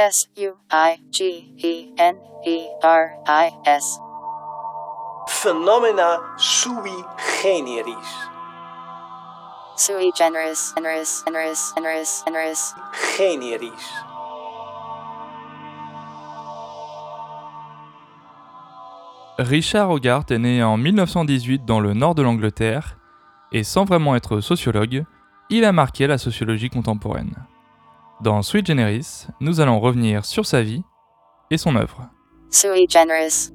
S U I G E N E R I S. Phenomena sui generis. Sui generis, generis, generis, generis, generis. Generis. Richard Hogarth est né en 1918 dans le nord de l'Angleterre, et sans vraiment être sociologue, il a marqué la sociologie contemporaine. Dans Sui Generis, nous allons revenir sur sa vie et son œuvre. Sui generis.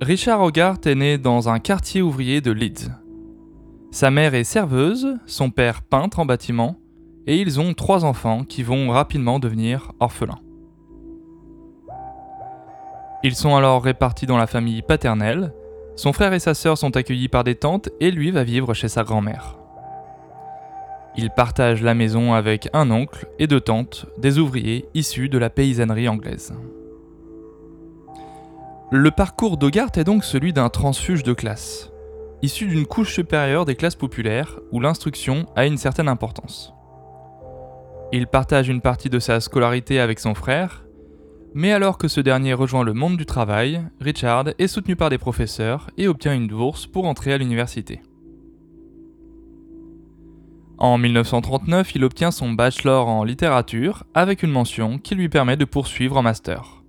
Richard Hogarth est né dans un quartier ouvrier de Leeds. Sa mère est serveuse, son père peintre en bâtiment, et ils ont trois enfants qui vont rapidement devenir orphelins. Ils sont alors répartis dans la famille paternelle, son frère et sa sœur sont accueillis par des tantes et lui va vivre chez sa grand-mère. Il partage la maison avec un oncle et deux tantes, des ouvriers issus de la paysannerie anglaise. Le parcours d'Hogarth est donc celui d'un transfuge de classe, issu d'une couche supérieure des classes populaires où l'instruction a une certaine importance. Il partage une partie de sa scolarité avec son frère, mais alors que ce dernier rejoint le monde du travail, Richard est soutenu par des professeurs et obtient une bourse pour entrer à l'université. En 1939, il obtient son bachelor en littérature avec une mention qui lui permet de poursuivre en master,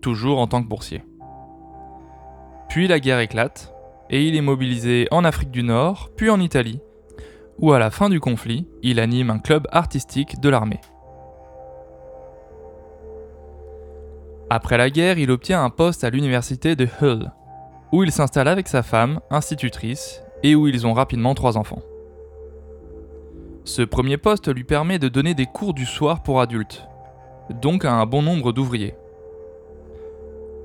toujours en tant que boursier. Puis la guerre éclate, et il est mobilisé en Afrique du Nord, puis en Italie, où à la fin du conflit, il anime un club artistique de l'armée. Après la guerre, il obtient un poste à l'université de Hull, où il s'installe avec sa femme, institutrice, et où ils ont rapidement trois enfants. Ce premier poste lui permet de donner des cours du soir pour adultes, donc à un bon nombre d'ouvriers.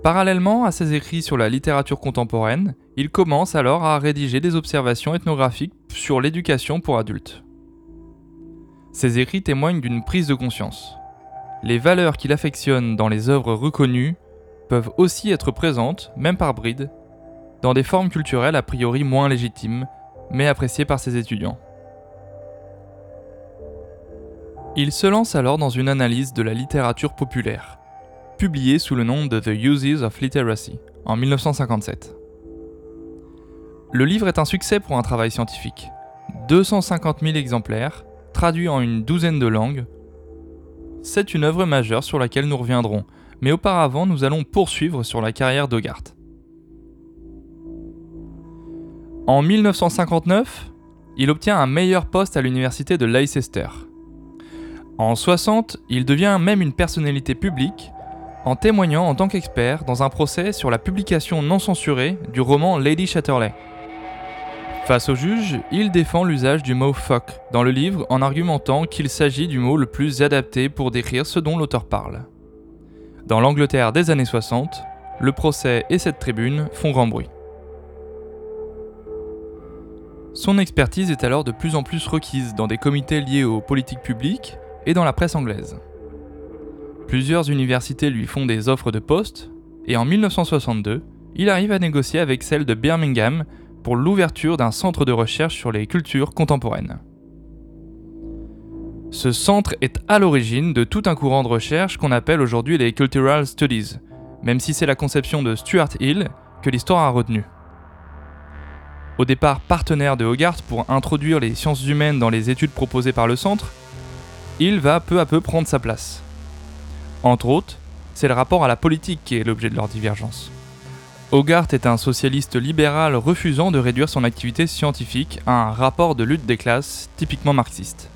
Parallèlement à ses écrits sur la littérature contemporaine, il commence alors à rédiger des observations ethnographiques sur l'éducation pour adultes. Ses écrits témoignent d'une prise de conscience. Les valeurs qu'il affectionne dans les œuvres reconnues peuvent aussi être présentes, même par bride, dans des formes culturelles a priori moins légitimes, mais appréciées par ses étudiants. Il se lance alors dans une analyse de la littérature populaire, publiée sous le nom de The Uses of Literacy en 1957. Le livre est un succès pour un travail scientifique. 250 000 exemplaires, traduits en une douzaine de langues, c'est une œuvre majeure sur laquelle nous reviendrons, mais auparavant nous allons poursuivre sur la carrière d'Hogarth. En 1959, il obtient un meilleur poste à l'université de Leicester. En 60, il devient même une personnalité publique en témoignant en tant qu'expert dans un procès sur la publication non censurée du roman Lady Chatterley. Face au juge, il défend l'usage du mot fuck dans le livre en argumentant qu'il s'agit du mot le plus adapté pour décrire ce dont l'auteur parle. Dans l'Angleterre des années 60, le procès et cette tribune font grand bruit. Son expertise est alors de plus en plus requise dans des comités liés aux politiques publiques et dans la presse anglaise. Plusieurs universités lui font des offres de poste, et en 1962, il arrive à négocier avec celle de Birmingham pour l'ouverture d'un centre de recherche sur les cultures contemporaines. Ce centre est à l'origine de tout un courant de recherche qu'on appelle aujourd'hui les Cultural Studies, même si c'est la conception de Stuart Hill que l'histoire a retenue. Au départ partenaire de Hogarth pour introduire les sciences humaines dans les études proposées par le centre, Hill va peu à peu prendre sa place. Entre autres, c'est le rapport à la politique qui est l'objet de leur divergence. Hogarth est un socialiste libéral refusant de réduire son activité scientifique à un rapport de lutte des classes typiquement marxiste.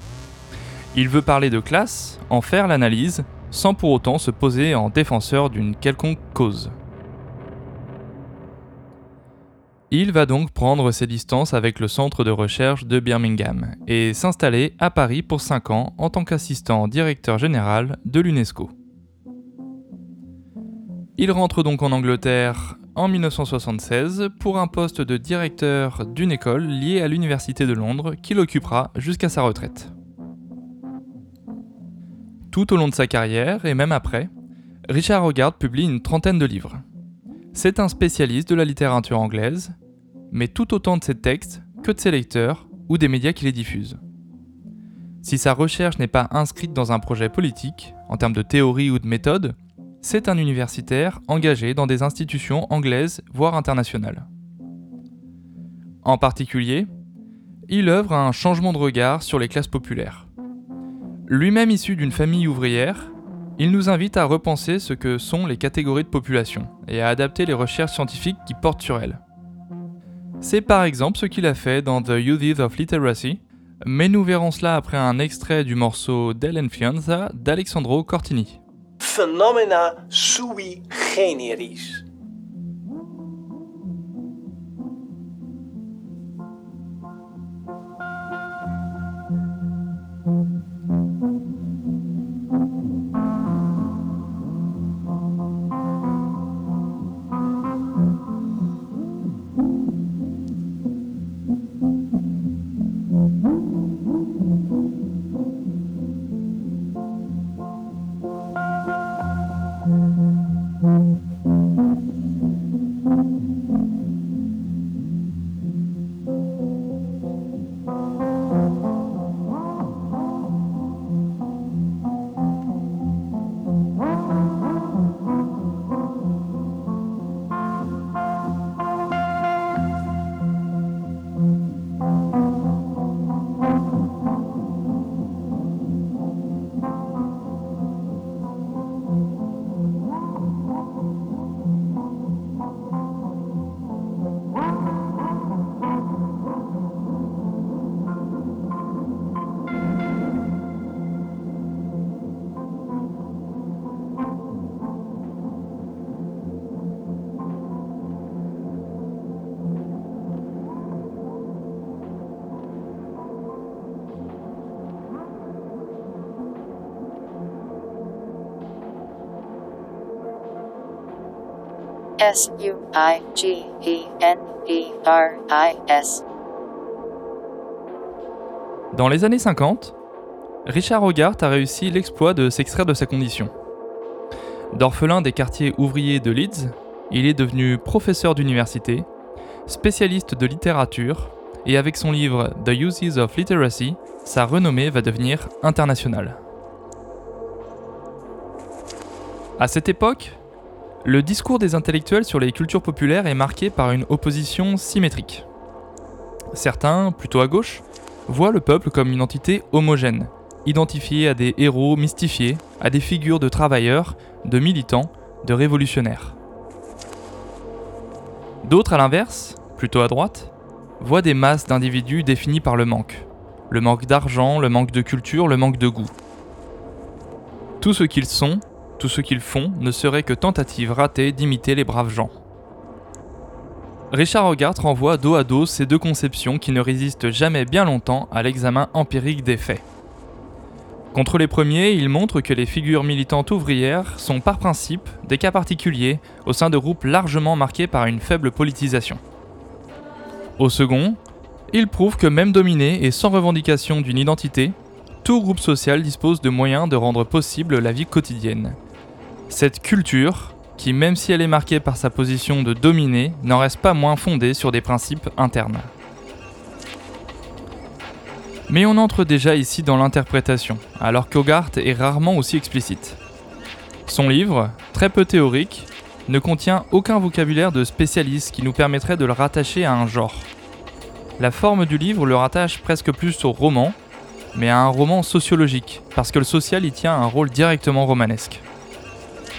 Il veut parler de classe, en faire l'analyse, sans pour autant se poser en défenseur d'une quelconque cause. Il va donc prendre ses distances avec le centre de recherche de Birmingham et s'installer à Paris pour 5 ans en tant qu'assistant directeur général de l'UNESCO. Il rentre donc en Angleterre en 1976 pour un poste de directeur d'une école liée à l'Université de Londres qu'il occupera jusqu'à sa retraite. Tout au long de sa carrière, et même après, Richard Hogarth publie une trentaine de livres. C'est un spécialiste de la littérature anglaise, mais tout autant de ses textes que de ses lecteurs ou des médias qui les diffusent. Si sa recherche n'est pas inscrite dans un projet politique, en termes de théorie ou de méthode, c'est un universitaire engagé dans des institutions anglaises, voire internationales. En particulier, il œuvre à un changement de regard sur les classes populaires. Lui-même issu d'une famille ouvrière, il nous invite à repenser ce que sont les catégories de population et à adapter les recherches scientifiques qui portent sur elles. C'est par exemple ce qu'il a fait dans The Uses of Literacy, mais nous verrons cela après un extrait du morceau Dell'Enfianza d'Alexandro Cortini. Phenomena sui generis. S U I G E N E R I S. Dans les années 50, Richard Hogarth a réussi l'exploit de s'extraire de sa condition. D'orphelin des quartiers ouvriers de Leeds, il est devenu professeur d'université, spécialiste de littérature, et avec son livre The Uses of Literacy, sa renommée va devenir internationale. À cette époque, le discours des intellectuels sur les cultures populaires est marqué par une opposition symétrique. Certains, plutôt à gauche, voient le peuple comme une entité homogène, identifiée à des héros mystifiés, à des figures de travailleurs, de militants, de révolutionnaires. D'autres, à l'inverse, plutôt à droite, voient des masses d'individus définis par le manque. Le manque d'argent, le manque de culture, le manque de goût. Tout ce qu'ils sont, tout ce qu'ils font ne serait que tentative ratée d'imiter les braves gens. Richard Hogarth renvoie dos à dos ces deux conceptions qui ne résistent jamais bien longtemps à l'examen empirique des faits. Contre les premiers, il montre que les figures militantes ouvrières sont par principe des cas particuliers au sein de groupes largement marqués par une faible politisation. Au second, il prouve que même dominé et sans revendication d'une identité, tout groupe social dispose de moyens de rendre possible la vie quotidienne. Cette culture, qui même si elle est marquée par sa position de dominer, n'en reste pas moins fondée sur des principes internes. Mais on entre déjà ici dans l'interprétation, alors qu'Hogarth est rarement aussi explicite. Son livre, très peu théorique, ne contient aucun vocabulaire de spécialiste qui nous permettrait de le rattacher à un genre. La forme du livre le rattache presque plus au roman, mais à un roman sociologique, parce que le social y tient un rôle directement romanesque.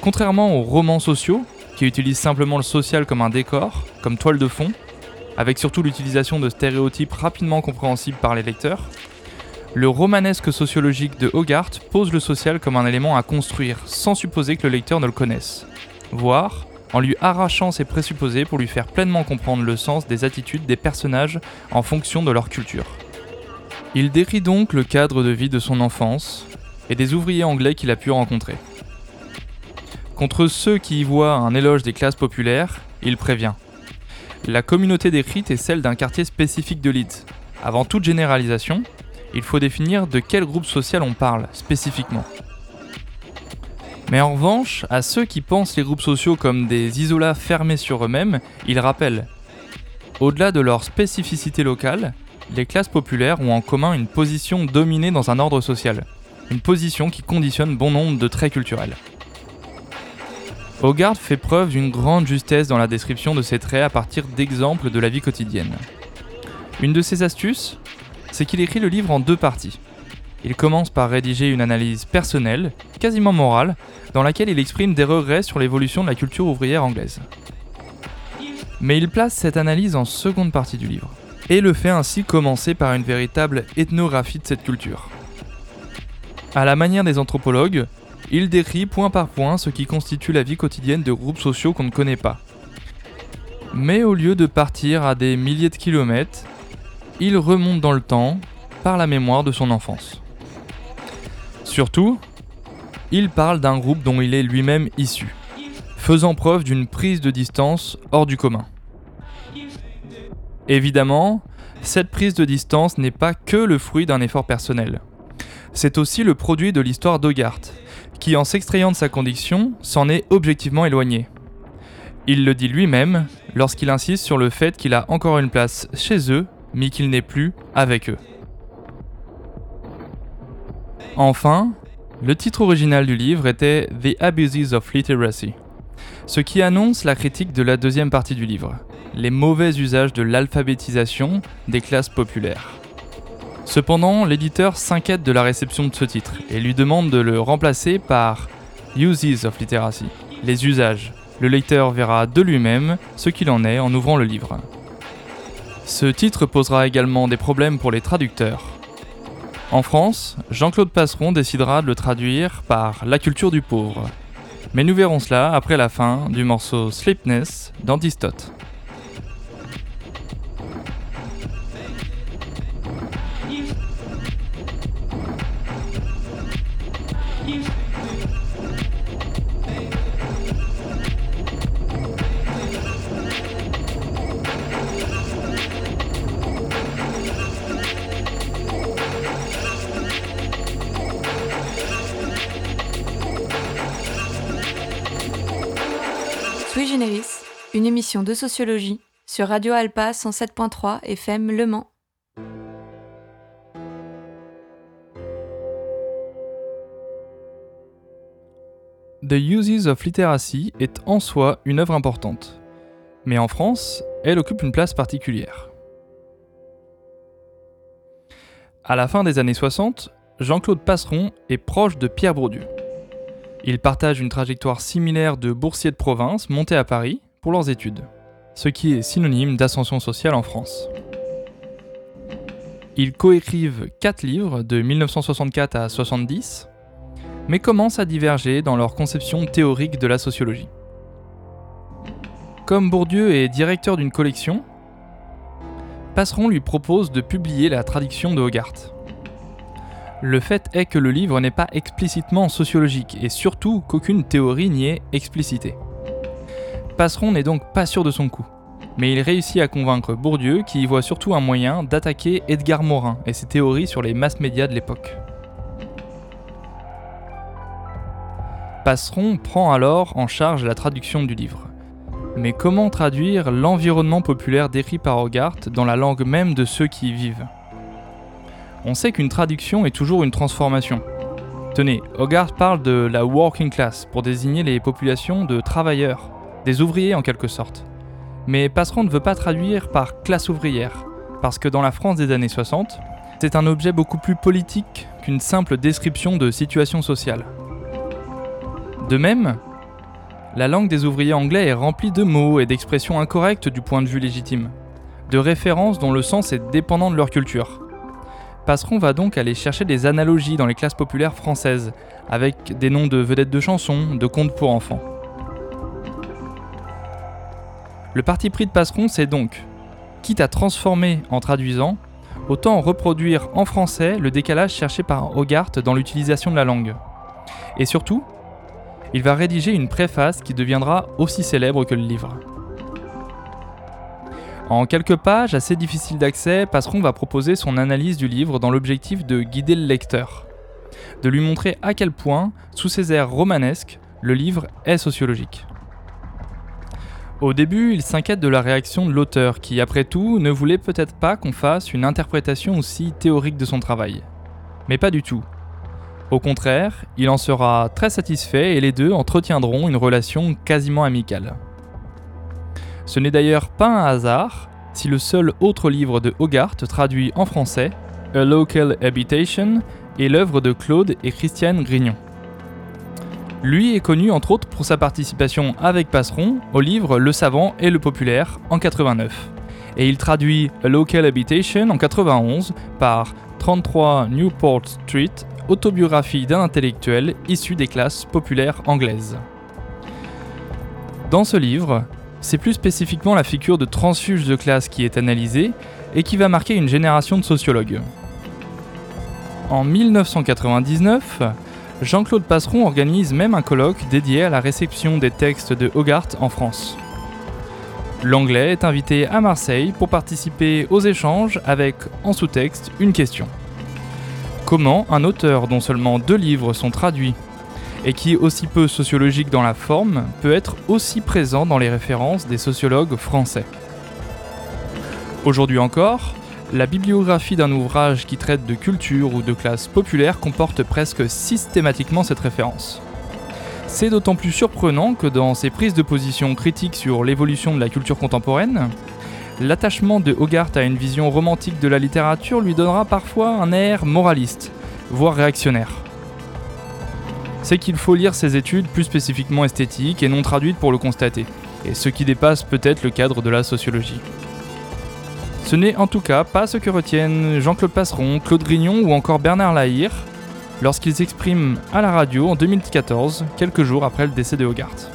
Contrairement aux romans sociaux, qui utilisent simplement le social comme un décor, comme toile de fond, avec surtout l'utilisation de stéréotypes rapidement compréhensibles par les lecteurs, le romanesque sociologique de Hogarth pose le social comme un élément à construire, sans supposer que le lecteur ne le connaisse, voire en lui arrachant ses présupposés pour lui faire pleinement comprendre le sens des attitudes des personnages en fonction de leur culture. Il décrit donc le cadre de vie de son enfance et des ouvriers anglais qu'il a pu rencontrer. Contre ceux qui y voient un éloge des classes populaires, il prévient. La communauté décrite est celle d'un quartier spécifique de Leeds. Avant toute généralisation, il faut définir de quel groupe social on parle spécifiquement. Mais en revanche, à ceux qui pensent les groupes sociaux comme des isolats fermés sur eux-mêmes, il rappelle au-delà de leur spécificité locale, les classes populaires ont en commun une position dominée dans un ordre social, une position qui conditionne bon nombre de traits culturels. Hogarth fait preuve d'une grande justesse dans la description de ces traits à partir d'exemples de la vie quotidienne. Une de ses astuces, c'est qu'il écrit le livre en deux parties. Il commence par rédiger une analyse personnelle, quasiment morale, dans laquelle il exprime des regrets sur l'évolution de la culture ouvrière anglaise. Mais il place cette analyse en seconde partie du livre, et le fait ainsi commencer par une véritable ethnographie de cette culture. À la manière des anthropologues, il décrit point par point ce qui constitue la vie quotidienne de groupes sociaux qu'on ne connaît pas. Mais au lieu de partir à des milliers de kilomètres, il remonte dans le temps par la mémoire de son enfance. Surtout, il parle d'un groupe dont il est lui-même issu, faisant preuve d'une prise de distance hors du commun. Évidemment, cette prise de distance n'est pas que le fruit d'un effort personnel. C'est aussi le produit de l'histoire d'Hogarth, qui en s'extrayant de sa condition s'en est objectivement éloigné. Il le dit lui-même lorsqu'il insiste sur le fait qu'il a encore une place chez eux, mais qu'il n'est plus avec eux. Enfin, le titre original du livre était The Abuses of Literacy, ce qui annonce la critique de la deuxième partie du livre, les mauvais usages de l'alphabétisation des classes populaires. Cependant, l'éditeur s'inquiète de la réception de ce titre et lui demande de le remplacer par Uses of Literacy, les usages. Le lecteur verra de lui-même ce qu'il en est en ouvrant le livre. Ce titre posera également des problèmes pour les traducteurs. En France, Jean-Claude Passeron décidera de le traduire par La culture du pauvre. Mais nous verrons cela après la fin du morceau Sleepness d'Antistote. De sociologie sur Radio Alpa 107.3 FM Le Mans. The Uses of Literacy est en soi une œuvre importante. Mais en France, elle occupe une place particulière. À la fin des années 60, Jean-Claude Passeron est proche de Pierre Bourdieu. Ils partagent une trajectoire similaire de boursiers de province montés à Paris pour leurs études, ce qui est synonyme d'ascension sociale en France. Ils coécrivent 4 livres de 1964 à 70, mais commencent à diverger dans leur conception théorique de la sociologie. Comme Bourdieu est directeur d'une collection, Passeron lui propose de publier la traduction de Hogarth. Le fait est que le livre n'est pas explicitement sociologique et surtout qu'aucune théorie n'y est explicitée. Passeron n'est donc pas sûr de son coup, mais il réussit à convaincre Bourdieu qui y voit surtout un moyen d'attaquer Edgar Morin et ses théories sur les masses médias de l'époque. Passeron prend alors en charge la traduction du livre. Mais comment traduire l'environnement populaire décrit par Hogarth dans la langue même de ceux qui y vivent? On sait qu'une traduction est toujours une transformation. Tenez, Hogarth parle de la working class pour désigner les populations de travailleurs, des ouvriers en quelque sorte. Mais Passeron ne veut pas traduire par classe ouvrière, parce que dans la France des années 60, c'est un objet beaucoup plus politique qu'une simple description de situation sociale. De même, la langue des ouvriers anglais est remplie de mots et d'expressions incorrectes du point de vue légitime, de références dont le sens est dépendant de leur culture. Passeron va donc aller chercher des analogies dans les classes populaires françaises, avec des noms de vedettes de chansons, de contes pour enfants. Le parti pris de Passeron, c'est donc, quitte à transformer en traduisant, autant reproduire en français le décalage cherché par Hogarth dans l'utilisation de la langue. Et surtout, il va rédiger une préface qui deviendra aussi célèbre que le livre. En quelques pages assez difficiles d'accès, Passeron va proposer son analyse du livre dans l'objectif de guider le lecteur, de lui montrer à quel point, sous ses airs romanesques, le livre est sociologique. Au début, il s'inquiète de la réaction de l'auteur qui, après tout, ne voulait peut-être pas qu'on fasse une interprétation aussi théorique de son travail. Mais pas du tout. Au contraire, il en sera très satisfait et les deux entretiendront une relation quasiment amicale. Ce n'est d'ailleurs pas un hasard si le seul autre livre de Hogarth traduit en français, A Local Habitation, est l'œuvre de Claude et Christiane Grignon. Lui est connu entre autres pour sa participation avec Passeron au livre Le Savant et le Populaire en 89. Et il traduit A Local Habitation en 91 par 33 Newport Street, autobiographie d'un intellectuel issu des classes populaires anglaises. Dans ce livre, c'est plus spécifiquement la figure de transfuge de classe qui est analysée et qui va marquer une génération de sociologues. En 1999, Jean-Claude Passeron organise même un colloque dédié à la réception des textes de Hogarth en France. L'anglais est invité à Marseille pour participer aux échanges avec, en sous-texte, une question. Comment un auteur dont seulement deux livres sont traduits et qui est aussi peu sociologique dans la forme peut être aussi présent dans les références des sociologues français? Aujourd'hui encore, la bibliographie d'un ouvrage qui traite de culture ou de classe populaire comporte presque systématiquement cette référence. C'est d'autant plus surprenant que dans ses prises de position critiques sur l'évolution de la culture contemporaine, l'attachement de Hogarth à une vision romantique de la littérature lui donnera parfois un air moraliste, voire réactionnaire. C'est qu'il faut lire ses études plus spécifiquement esthétiques et non traduites pour le constater, et ce qui dépasse peut-être le cadre de la sociologie. Ce n'est en tout cas pas ce que retiennent Jean-Claude Passeron, Claude Grignon ou encore Bernard Lahire lorsqu'ils s'expriment à la radio en 2014, quelques jours après le décès de Hogarth.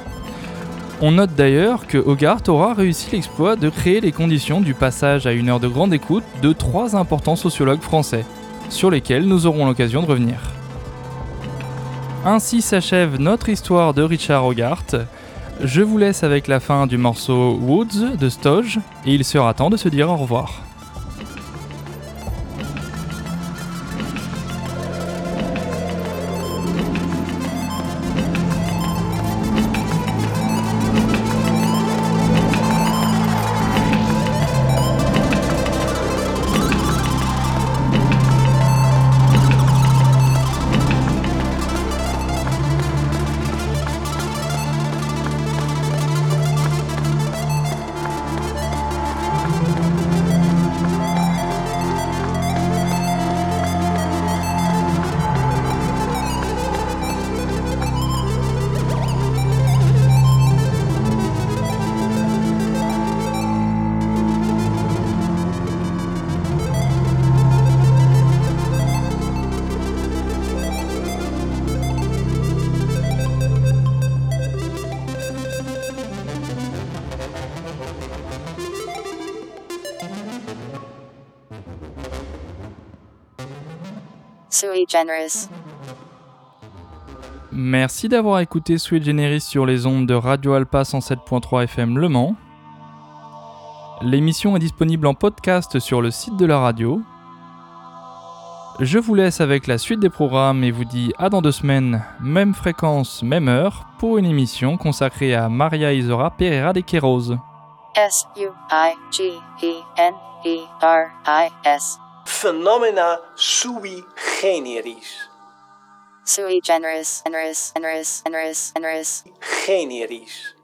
On note d'ailleurs que Hogarth aura réussi l'exploit de créer les conditions du passage à une heure de grande écoute de trois importants sociologues français, sur lesquels nous aurons l'occasion de revenir. Ainsi s'achève notre histoire de Richard Hogarth, je vous laisse avec la fin du morceau Woods de Stoge et il sera temps de se dire au revoir. Generis. Merci d'avoir écouté Sweet Generis sur les ondes de Radio Alpa 107.3 FM Le Mans. L'émission est disponible en podcast sur le site de la radio. Je vous laisse avec la suite des programmes et vous dis à dans deux semaines, même fréquence, même heure, pour une émission consacrée à Maria Isora Pereira de Queiroz. S-U-I-G-E-N-E-R-I-S. Phenomena sui generis. Sui generis, generis, generis, generis, generis. Generis.